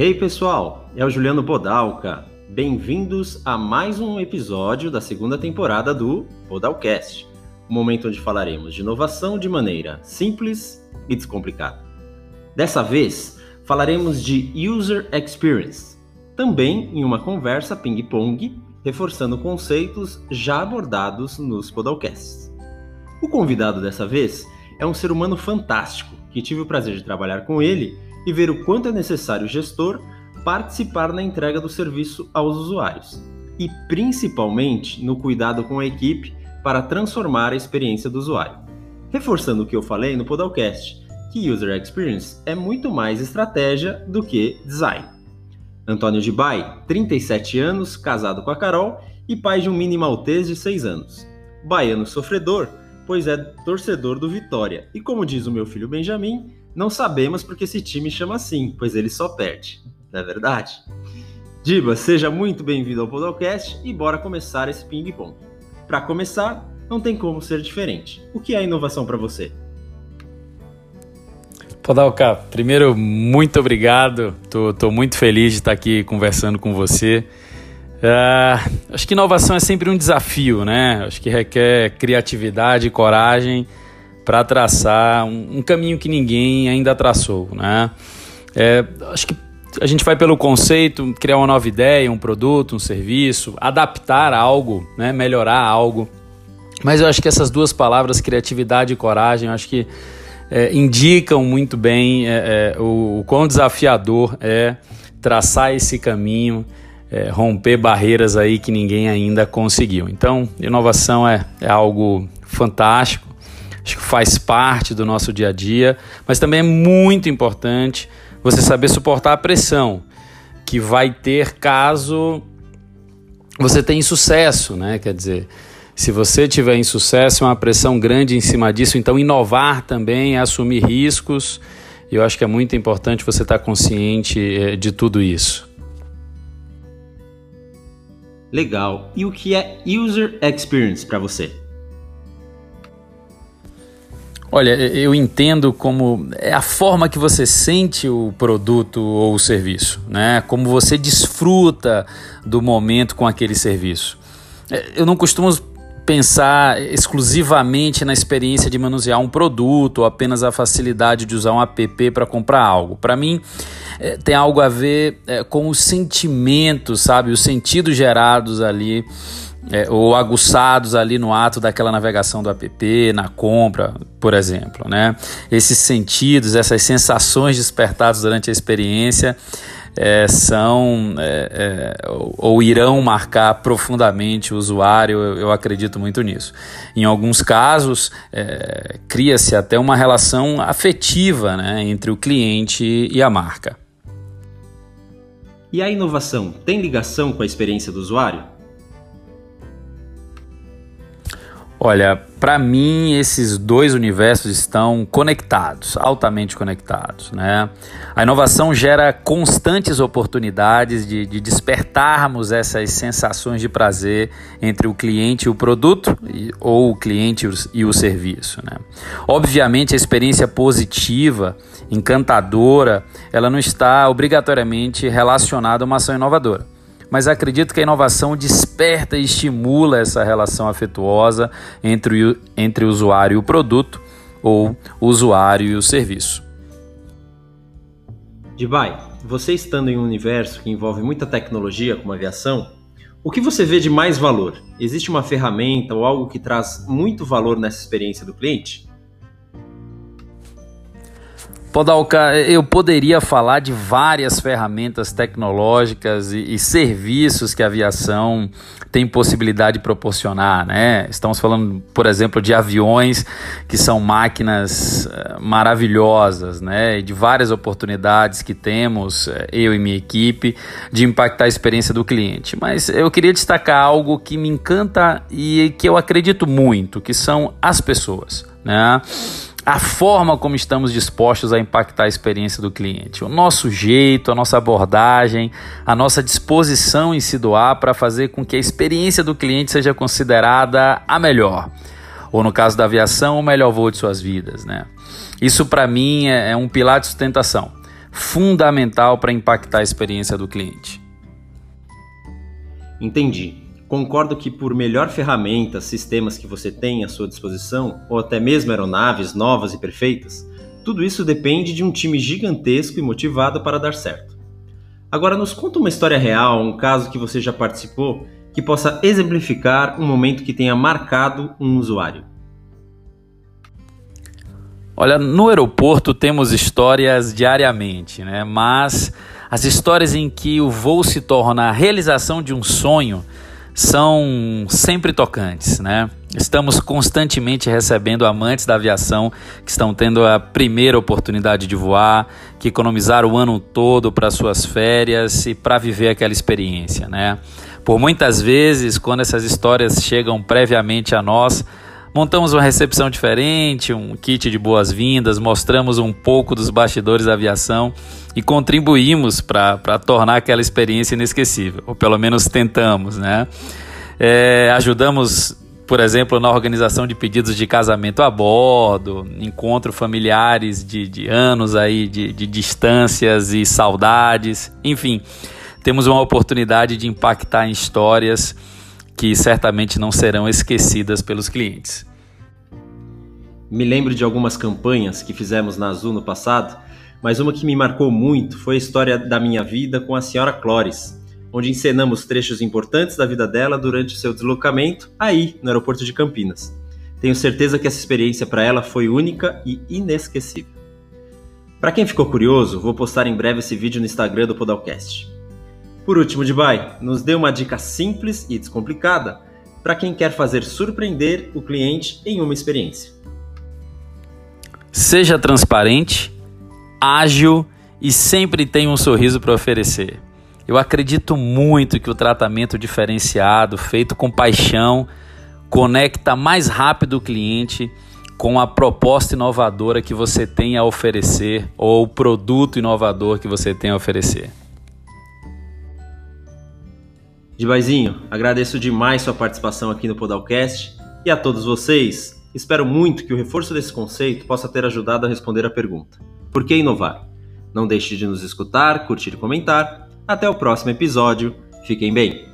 Hey pessoal, é o Juliano Bodalca. Bem-vindos a mais um episódio da segunda temporada do Bodalcast, o um momento onde falaremos de inovação de maneira simples e descomplicada. Dessa vez, falaremos de User Experience, também em uma conversa ping-pong, reforçando conceitos já abordados nos Podalcasts. O convidado dessa vez é um ser humano fantástico que tive o prazer de trabalhar com ele e ver o quanto é necessário o gestor participar na entrega do serviço aos usuários e principalmente no cuidado com a equipe para transformar a experiência do usuário. Reforçando o que eu falei no Podalcast, que User Experience é muito mais estratégia do que design. Antônio de Bai, 37 anos, casado com a Carol e pai de um mini maltês de 6 anos. Baiano sofredor, pois é torcedor do Vitória. E como diz o meu filho Benjamin, não sabemos porque esse time chama assim, pois ele só perde. Não é verdade? Diba, seja muito bem-vindo ao podcast e bora começar esse ping-pong. Para começar, não tem como ser diferente. O que é inovação para você? Podalca, primeiro, muito obrigado. Tô, tô muito feliz de estar aqui conversando com você. Uh, acho que inovação é sempre um desafio, né? Acho que requer criatividade e coragem para traçar um, um, caminho que ninguém ainda traçou, né? É, acho que a gente vai pelo conceito, criar uma nova ideia, um produto, um serviço, adaptar algo, né? melhorar algo. Mas eu acho que essas duas palavras, criatividade e coragem, eu acho que é, indicam muito bem é, é, o, o quão desafiador é traçar esse caminho é, romper barreiras aí que ninguém ainda conseguiu. Então, inovação é, é algo fantástico, acho que faz parte do nosso dia a dia, mas também é muito importante você saber suportar a pressão que vai ter caso você tenha sucesso, né? Quer dizer, se você tiver insucesso, é uma pressão grande em cima disso, então inovar também é assumir riscos. E eu acho que é muito importante você estar consciente é, de tudo isso. Legal. E o que é User Experience para você? Olha, eu entendo como é a forma que você sente o produto ou o serviço, né? Como você desfruta do momento com aquele serviço. É, eu não costumo pensar exclusivamente na experiência de manusear um produto ou apenas a facilidade de usar um app para comprar algo. Para mim, é, tem algo a ver é, com os sentimentos, sabe? Os sentidos gerados ali. É, ou aguçados ali no ato daquela navegação do app, na compra, por exemplo, né? Esses sentidos, essas sensações despertadas durante a experiência é, são é, é, ou irão marcar profundamente o usuário, eu, eu acredito muito nisso. Em alguns casos, é, cria-se até uma relação afetiva né, entre o cliente e a marca. E a inovação tem ligação com a experiência do usuário? Olha, para mim esses dois universos estão conectados, altamente conectados, né? A inovação gera constantes oportunidades de, de despertarmos essas sensações de prazer entre o cliente e o produto e, ou o cliente e o, serviço, né? Obviamente a experiência positiva, encantadora, ela não está obrigatoriamente relacionada a uma ação inovadora mas acredito que a inovação desperta e estimula essa relação afetuosa entre o, entre o usuário e o produto ou o usuário e o serviço. Dibai, você estando em um universo que envolve muita tecnologia como aviação, o que você vê de mais valor? Existe uma ferramenta ou algo que traz muito valor nessa experiência do cliente? Podalca, eu poderia falar de várias ferramentas tecnológicas e, e, serviços que a aviação tem possibilidade de proporcionar, né? Estamos falando, por exemplo, de aviões que são máquinas uh, maravilhosas, né? E de várias oportunidades que temos, uh, eu e minha equipe, de impactar a experiência do cliente. Mas eu queria destacar algo que me encanta e que eu acredito muito, que são as pessoas, né? a forma como estamos dispostos a impactar a experiência do cliente, o nosso jeito, a nossa abordagem, a nossa disposição em se doar para fazer com que a experiência do cliente seja considerada a melhor, ou no caso da aviação, o melhor voo de suas vidas, né? Isso para mim é, é um pilar de sustentação. fundamental para impactar a experiência do cliente. Entendi. Concordo que por melhor ferramentas, sistemas que você tem à sua disposição, ou até mesmo aeronaves novas e perfeitas, tudo isso depende de um time gigantesco e motivado para dar certo. Agora nos conta uma história real, um caso que você já participou, que possa exemplificar um momento que tenha marcado um usuário. Olha, no aeroporto temos histórias diariamente, né? Mas as histórias em que o voo se torna a realização de um sonho são sempre tocantes, né? Estamos constantemente recebendo amantes da aviação que estão tendo a primeira oportunidade de voar, que economizaram o ano todo para suas férias e para viver aquela experiência, né? Por muitas vezes, quando essas histórias chegam previamente a nós, Montamos uma recepção diferente, um kit de boas-vindas, mostramos um pouco dos bastidores da aviação e contribuímos para tornar aquela experiência inesquecível, ou pelo menos tentamos, né? É, ajudamos, por exemplo, na organização de pedidos de casamento a bordo, encontro familiares de, de anos aí de, de distâncias e saudades, enfim, temos uma oportunidade de impactar em histórias que certamente não serão esquecidas pelos clientes. Me lembro de algumas campanhas que fizemos na Azul no passado, mas uma que me marcou muito foi a história da minha vida com a senhora Clores, onde encenamos trechos importantes da vida dela durante o seu deslocamento aí no aeroporto de Campinas. Tenho certeza que essa experiência para ela foi única e inesquecível. Para quem ficou curioso, vou postar em breve esse vídeo no Instagram do Podalcast. Por último, Dubai, nos dê uma dica simples e descomplicada para quem quer fazer surpreender o cliente em uma experiência. Seja transparente, ágil e sempre tenha um sorriso para oferecer. Eu acredito muito que o tratamento diferenciado, feito com paixão, conecta mais rápido o cliente com a proposta inovadora que você tem a oferecer ou o produto inovador que você tem a oferecer. Dibaizinho, agradeço demais sua participação aqui no Podalcast e a todos vocês, espero muito que o reforço desse conceito possa ter ajudado a responder a pergunta: por que inovar? Não deixe de nos escutar, curtir e comentar. Até o próximo episódio. Fiquem bem!